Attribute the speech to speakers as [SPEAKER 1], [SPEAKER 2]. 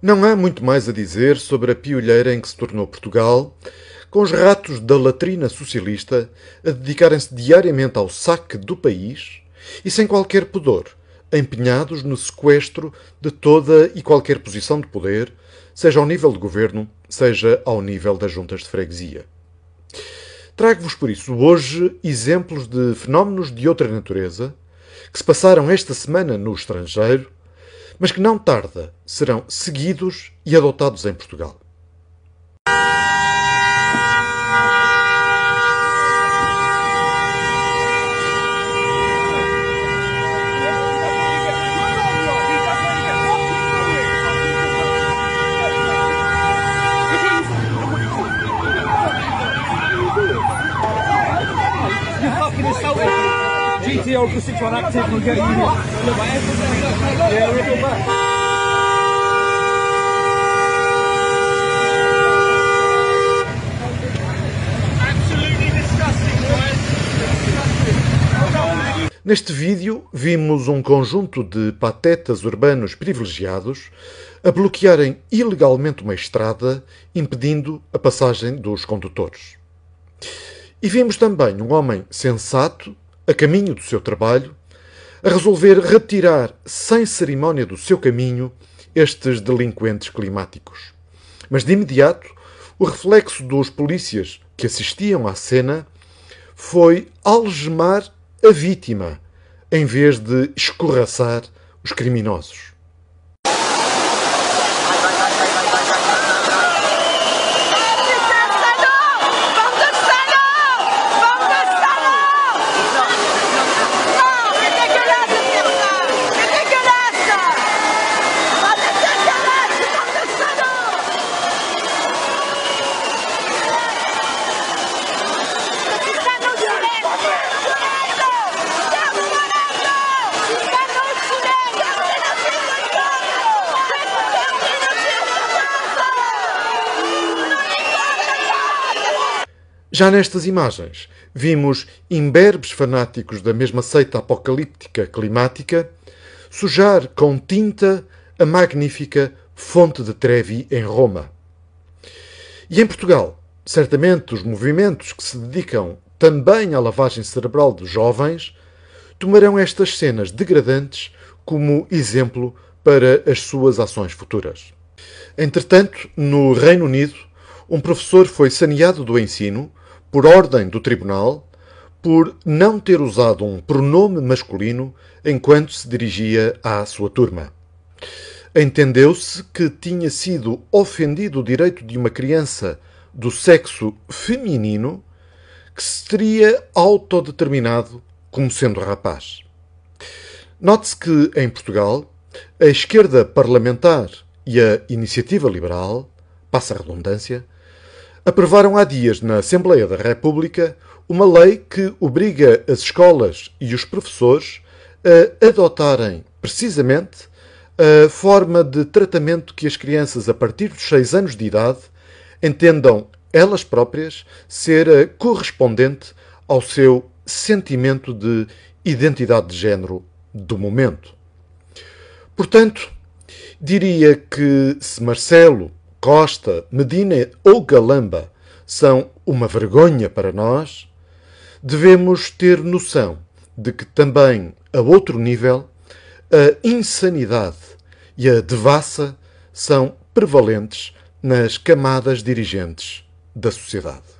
[SPEAKER 1] Não há muito mais a dizer sobre a piolheira em que se tornou Portugal, com os ratos da latrina socialista a dedicarem-se diariamente ao saque do país e sem qualquer pudor, empenhados no sequestro de toda e qualquer posição de poder, seja ao nível de governo, seja ao nível das juntas de freguesia. Trago-vos por isso hoje exemplos de fenómenos de outra natureza que se passaram esta semana no estrangeiro, mas que não tarda serão seguidos e adotados em Portugal. GTO for 6 on active, we'll get you here. Yeah, we'll go back. Neste vídeo, vimos um conjunto de patetas urbanos privilegiados a bloquearem ilegalmente uma estrada, impedindo a passagem dos condutores. E vimos também um homem sensato, a caminho do seu trabalho, a resolver retirar sem cerimónia do seu caminho estes delinquentes climáticos. Mas de imediato, o reflexo dos polícias que assistiam à cena foi algemar a vítima, em vez de escorraçar os criminosos. Já nestas imagens, vimos imberbes fanáticos da mesma seita apocalíptica climática sujar com tinta a magnífica Fonte de Trevi em Roma. E em Portugal, certamente os movimentos que se dedicam também à lavagem cerebral de jovens tomarão estas cenas degradantes como exemplo para as suas ações futuras. Entretanto, no Reino Unido, um professor foi saneado do ensino por ordem do tribunal, por não ter usado um pronome masculino enquanto se dirigia à sua turma. Entendeu-se que tinha sido ofendido o direito de uma criança do sexo feminino que se teria autodeterminado como sendo rapaz. Note-se que, em Portugal, a esquerda parlamentar e a iniciativa liberal, passa a redundância, aprovaram há dias na Assembleia da República uma lei que obriga as escolas e os professores a adotarem precisamente a forma de tratamento que as crianças a partir dos 6 anos de idade entendam elas próprias ser correspondente ao seu sentimento de identidade de género do momento. Portanto, diria que se Marcelo Costa, Medina ou Galamba são uma vergonha para nós, devemos ter noção de que também, a outro nível, a insanidade e a devassa são prevalentes nas camadas dirigentes da sociedade.